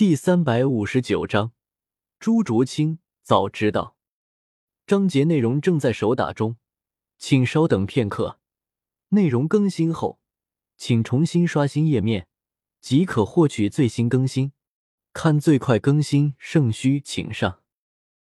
第三百五十九章，朱竹清早知道。章节内容正在手打中，请稍等片刻。内容更新后，请重新刷新页面，即可获取最新更新。看最快更新，圣虚请上。